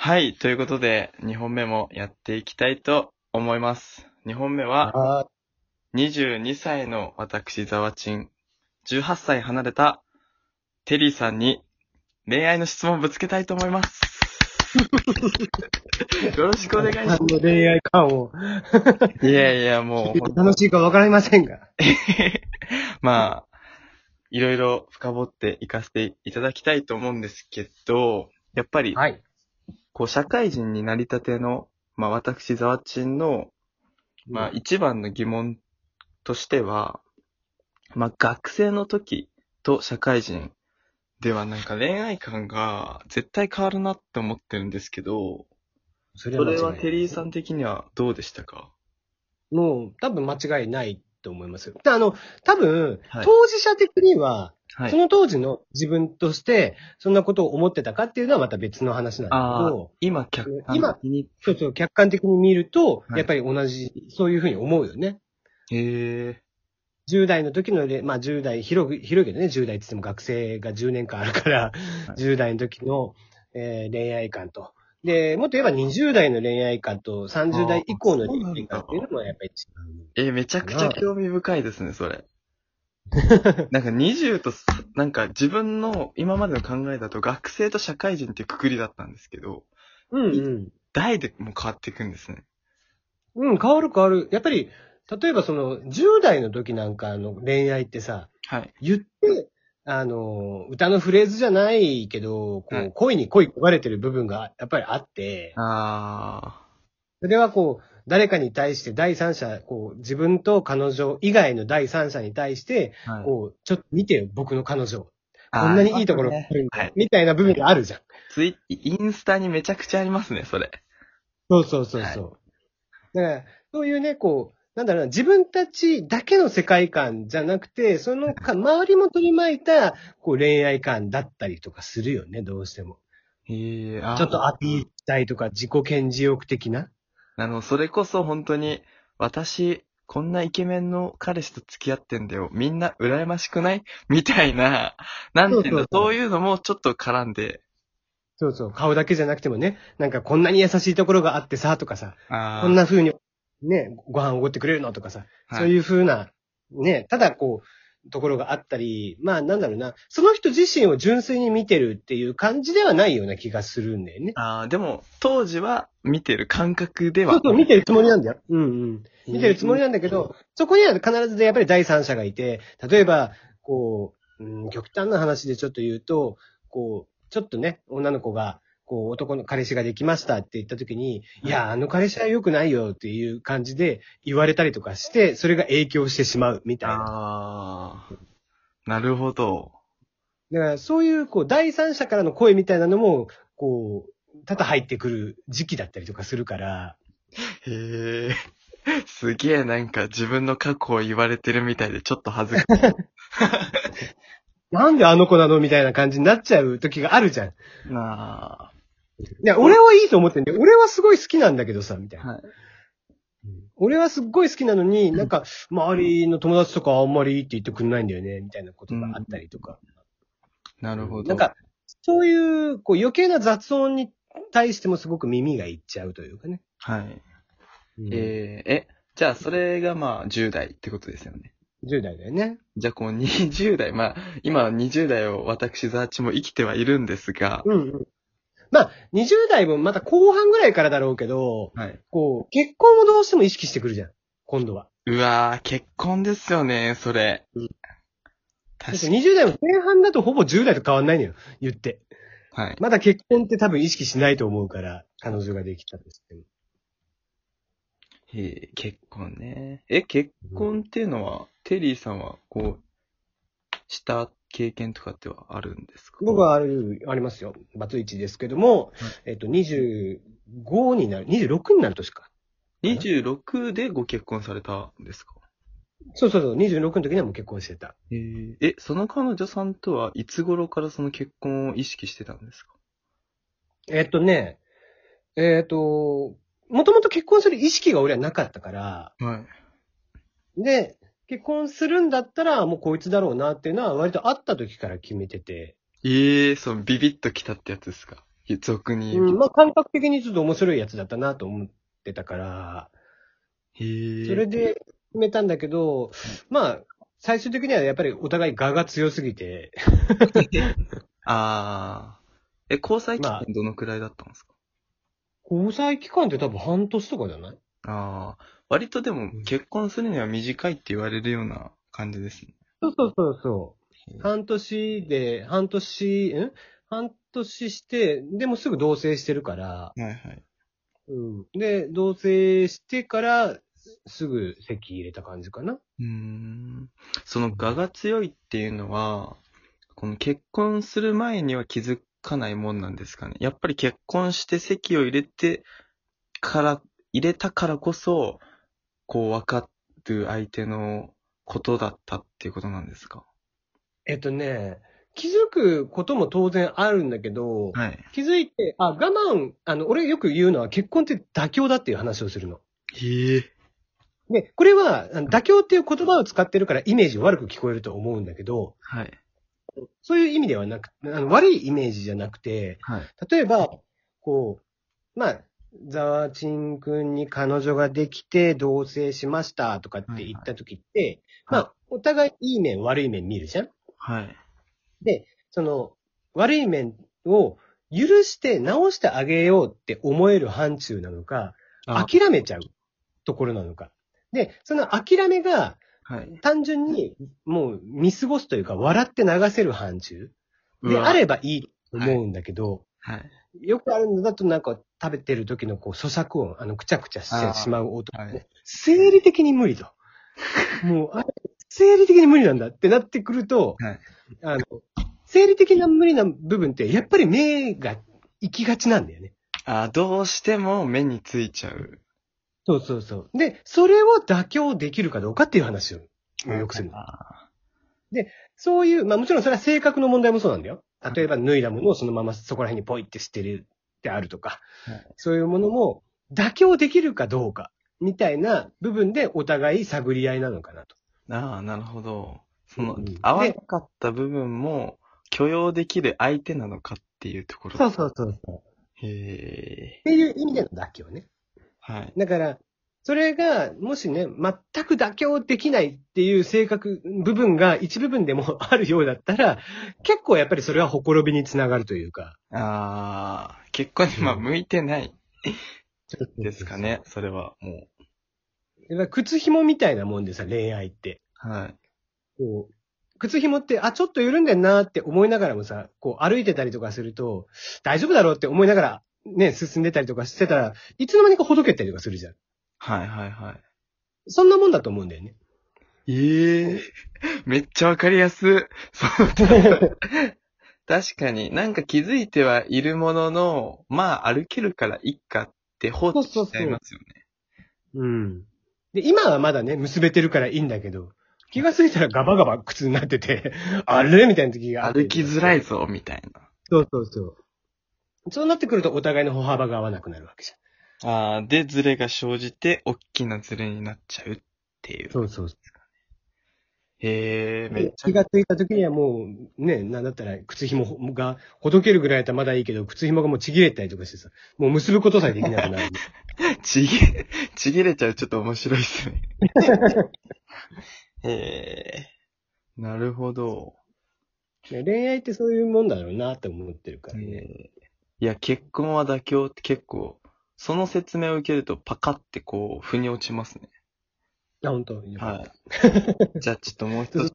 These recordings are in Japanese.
はい。ということで、2本目もやっていきたいと思います。2本目は、は22歳の私、ザワチン、18歳離れたテリーさんに恋愛の質問をぶつけたいと思います。よろしくお願いしまあの恋愛感を、す。いやいや、もう、楽しいかわかりませんが。まあ、いろいろ深掘っていかせていただきたいと思うんですけど、やっぱり、はい。こう、社会人になりたての、まあ私、ザワチンの、まあ一番の疑問としては、まあ学生の時と社会人ではなんか恋愛観が絶対変わるなって思ってるんですけど、そそれはテリーさん。ん的にはどうでしたか？もう、多分間違いないと思います。であの、多分、はい当事者的には、はいそ。の当時の自分として、そんなことを思ってたかっていうのはまた別の話なんだけど、、今客観的に？そうそう、客観的に見ると、はいやっぱり同じ、そういうふうに思うよね。へえ。10代の時のれ、まあ10代、広く、広いけどね、10代って言っても学生が10年間あるから、はい10代の時の、えー恋愛観と。で、もっと言えば20代の恋愛観と30代以降の恋愛観っていうのもやっぱり違う。え、めちゃくちゃ興味深いですね、それ。なんか20と、なんか自分の今までの考えだと学生と社会人っていうくくりだったんですけど、うんうん。代でもう変わっていくんですね。うん、変わる変わる。やっぱり、例えばその、10代の時なんかの恋愛ってさ、はい。言って、あの、歌のフレーズじゃないけど、こう、はい恋に恋焦がれてる部分がやっぱりあって、あそれはこう、誰かに対して第三者、こう、自分と彼女以外の第三者に対して、ー。はい。こう、ちょっと見てよ、僕の彼女。こんなにいいところがあるんだ、はいみたいな部分があるじゃん。ツイインスタにめちゃくちゃありますね、それ。そうそうそうそう。だから、そういうね、こう、なんだろうな、自分たちだけの世界観じゃなくて、そのか、周りも取り巻いた、こう、恋愛観だったりとかするよね、どうしても。へえ、あちょっとアピールしたいとか、自己顕示欲的な。あの、それこそ本当に、私、こんなイケメンの彼氏と付き合ってんだよ。みんな羨ましくない？みたいな、なんていうんだ、そうそうそう。そういうのもちょっと絡んで、そうそう、顔だけじゃなくてもね、なんかこんなに優しいところがあってさ、とかさ、あー。こんな風に、ね、ご飯おごってくれるの？とかさ、はい。そういう風な、ね、ただこう、ところがあったり、まあなんだろうな、その人自身を純粋に見てるっていう感じではないような気がするんだよね。あーでも、当時は見てる感覚では。そうそう、見てるつもりなんだよ。うんうん。見てるつもりなんだけど、そこには必ずやっぱり第三者がいて、例えば、こう、うん、極端な話でちょっと言うと、こう、ちょっとね、女の子が、こう、男の彼氏ができましたって言った時に、いや、あの彼氏は良くないよっていう感じで言われたりとかして、それが影響してしまうみたいな。ああ、なるほど。だから、そういう、こう、第三者からの声みたいなのも、こう、多々入ってくる時期だったりとかするから、へえ。すげえなんか自分の過去を言われてるみたいでちょっと恥ずかしい。なんであの子なのみたいな感じになっちゃう時があるじゃん。なあ。いや、俺はいいと思ってんだよ。俺はすごい好きなんだけどさ、みたいな。はい。俺はすっごい好きなのに、なんか、周りの友達とかあんまりいいって言ってくんないんだよね、みたいなことがあったりとか。なるほど。なんか、そういう、こう余計な雑音に対してもすごく耳がいっちゃうというかね。はい。うんえー、え、じゃあそれがまあ10代ってことですよね。10代だよね。じゃあこう20代、まあ今は20代を私ザーチも生きてはいるんですが、うんうん。まあ、20代もまた後半ぐらいからだろうけど、はい。こう、結婚をどうしても意識してくるじゃん。今度は。うわー、結婚ですよね、それ。うん確かに。20代も前半だとほぼ10代と変わんないのよ。言って。はい。まだ結婚って多分意識しないと思うから、彼女ができたとしても。えー、結婚ね。え、結婚っていうのは、テリーさんは、こう、した経験とかってはあるんですか？僕はある、ありますよ。バツイチですけども、えっと、25になる、26になる年か。26でご結婚されたんですか？そうそうそう、26の時にはもう結婚してた。えー、え、その彼女さんとはいつ頃からその結婚を意識してたんですか？えっとね、えっと、もともと結婚する意識が俺はなかったから、はい。で、結婚するんだったらもうこいつだろうなっていうのは割と会った時から決めてて、ええー、そのビビッと来たってやつですか？俗に言う。うん、まあ感覚的にちょっと面白いやつだったなと思ってたから、へえ。それで決めたんだけど、まあ、最終的にはやっぱりお互い我が強すぎて、ああ。え、交際期まあ。間どのくらいだったんですか、交際期間って多分半年とかじゃない？ああ。割とでもうん結婚するには短いって言われるような感じですね。そうそうそうそう。半年で、半年、ん？半年して、でもすぐ同棲してるから、はいはい。うん。で、同棲してから、すぐ席入れた感じかな。うーん。その我が強いっていうのは、この結婚する前には気づかないもんなんですかね。やっぱり結婚して籍を入れてから、入れたからこそ、こう分かる相手のことだったっていうことなんですか？えっとね、気づくことも当然あるんだけど、はい。気づいて、あ、我慢、あの、俺よく言うのは結婚って妥協だっていう話をするの。へえ。で、これは、妥協っていう言葉を使ってるからイメージ悪く聞こえると思うんだけど、はい。そういう意味ではなく、あの悪いイメージじゃなくて、はい。例えば、こう、まあ、ザワチン君に彼女ができて同棲しましたとかって言った時って、はいまあ、お互いいい面悪い面見るじゃんはい。で、その、悪い面を許して直してあげようって思える範疇なのか、あ諦めちゃうところなのか。で、その諦めがはい。単純にもう見過ごすというか笑って流せる範疇であればいいと思うんだけど、はい。よくあるのだとなんか食べてる時のこう咀嚼音、あの、くちゃくちゃしてしまう音、はい生理的に無理と。もう、あれ、生理的に無理なんだってなってくると、はいあの、生理的な無理な部分って、やっぱり目が行きがちなんだよね。あどうしても目についちゃう。そうそうそう。で、それを妥協できるかどうかっていう話をよくするの。あそういう、まあもちろんそれは性格の問題もそうなんだよ。例えば脱いだものをそのままそこら辺にポイって捨てるであるとか、はいそういうものも妥協できるかどうか、みたいな部分でお互い探り合いなのかなと。ああ、なるほど。その合わなかった部分も許容できる相手なのかっていうところ。そうそうそうそう。っへえ。ていう意味での妥協ね。はい。だから、それが、もしね、全く妥協できないっていう性格、部分が一部分でも あるようだったら、結構やっぱりそれはほころびにつながるというか。ああ、結婚にまあうん向いてないですかね。それはもやっぱり靴紐みたいなもんでさ、恋愛って。う。はい。こう、靴紐って、あ、ちょっと緩んでんなって思いながらもさ、こう歩いてたりとかすると、大丈夫だろうって思いながら、ね、進んでたりとかしてたら、いつの間にかほどけたりとかするじゃん。はいはいはい。そんなもんだと思うんだよね。ええめっちゃわかりやす。そう 確かになんか気づいてはいるものの、まあ歩けるからいっかって放置しちゃいますよね。うん。で、今はまだね、結べてるからいいんだけど、気がついたらガバガバ靴になってて、あれ？みたいな時があって歩きづらい。ぞ、みたいな。そうそうそう。そうなってくるとお互いの歩幅が合わなくなるわけじああ、で、ズレが生じて、大きなズレになっちゃうっていう。ゃん。そうそうへえ、めっちゃ気。がついた時にはもう、ね、なんだったら靴紐がほどけるぐらいだったらまだいいけど、靴紐がもうちぎれたりとかしてさ、もう結ぶことさえできなくなる。ちぎ、ちぎれちゃうちょっと面白いっすね。へえ、なるほど。ね恋愛ってそういうもんだろうなって思ってるからね。えーいや、結婚は妥協って結構、その説明を受けるとパカってこう、腑に落ちますね。あ、本当よかはい。じゃあちょっともう一つ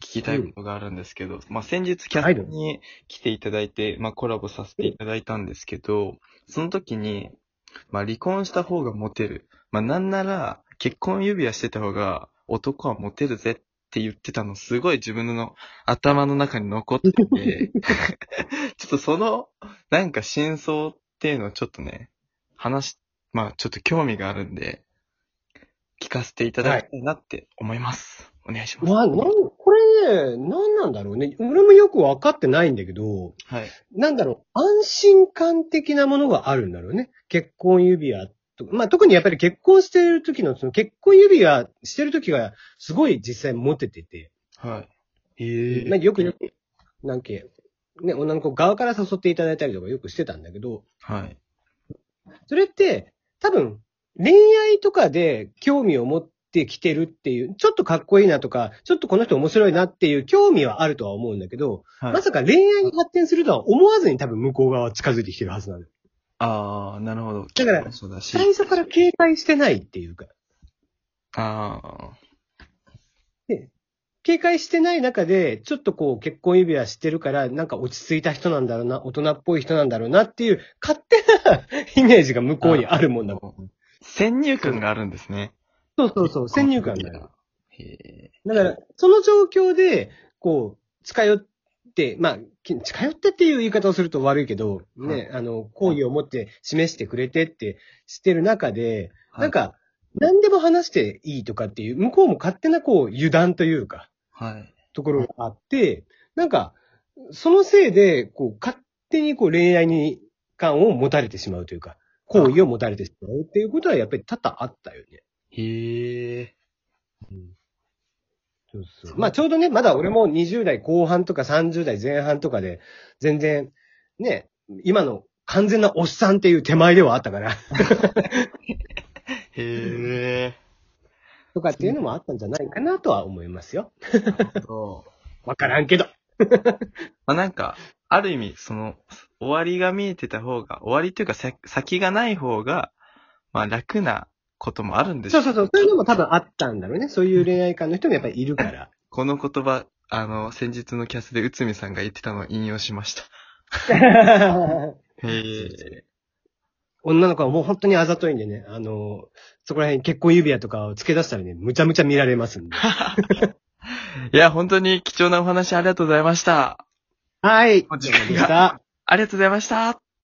聞きたいことがあるんですけど、まあ先日キャストに来ていただいて、まあコラボさせていただいたんですけど、その時に、まあ離婚した方がモテる。まあなんなら、結婚指輪してた方が男はモテるぜって言ってたの、すごい自分の頭の中に残ってて、ちょっとその、なんか真相っていうのをちょっとね、話し、まあちょっと興味があるんで、聞かせていただきたいなって思います。お願いします。まあ、なん、これね、なんなんだろうね。俺もよくわかってないんだけど、はい。なんだろう、安心感的なものがあるんだろうね。結婚指輪とか。まあ、特にやっぱり結婚してる時の、その結婚指輪してる時が、すごい実際モテてて。はい。ええまあ、よくよく、なんか、ね、女の子側から誘っていただいたりとかよくしてたんだけど、はい。それって、多分、恋愛とかで興味を持ってきてるっていう、ちょっとかっこいいなとか、ちょっとこの人面白いなっていう興味はあるとは思うんだけど、はい、まさか恋愛に発展するとは思わずに多分向こう側は近づいてきてるはずなのよ。ああ、なるほど。だからそうだし。最初から警戒してないっていうか、ああ。警戒してない中で、ちょっとこう結婚指輪してるから、なんか落ち着いた人なんだろうな、大人っぽい人なんだろうなっていう、勝手なイメージが向こうにあるもんだもん。先入観があるんですね。そうそうそう、先入観だよ。へえ。だから、その状況で、こう、近寄って、まあ、き近寄ってっていう言い方をすると悪いけど、ね、あの、好意を持って示してくれてってしてる中で、なんか、何でも話していいとかっていう、向こうも勝手なこう油断というか、はい。ところがあって、なんか、そのせいで、こう、勝手にこう恋愛に感を持たれてしまうというか、好意を持たれてしまうっていうことはやっぱり多々あったよね。へえ。そうそうまあちょうどね、まだ俺も20代後半とか30代前半とかで、全然、ね、今の完全なおっさんっていう手前ではあったから、へえ。とかっていうのもあったんじゃないかなとは思いますよ。そう。わからんけど。まあなんか、ある意味、その、終わりが見えてた方が、終わりっていうかさ先がない方が、まあ楽なこともあるんでしょそうそうそう。そういうのも多分あったんだろうね。そういう恋愛観の人もやっぱりいるから。この言葉、あの、先日のキャスで内海さんが言ってたのを引用しました。へえ。女の子はもう本当にあざといんでね、あの、そこら辺結婚指輪とかを付け出したらね、むちゃむちゃ見られますんで。いや、本当に貴重なお話ありがとうございました。はい。ありがとうございました。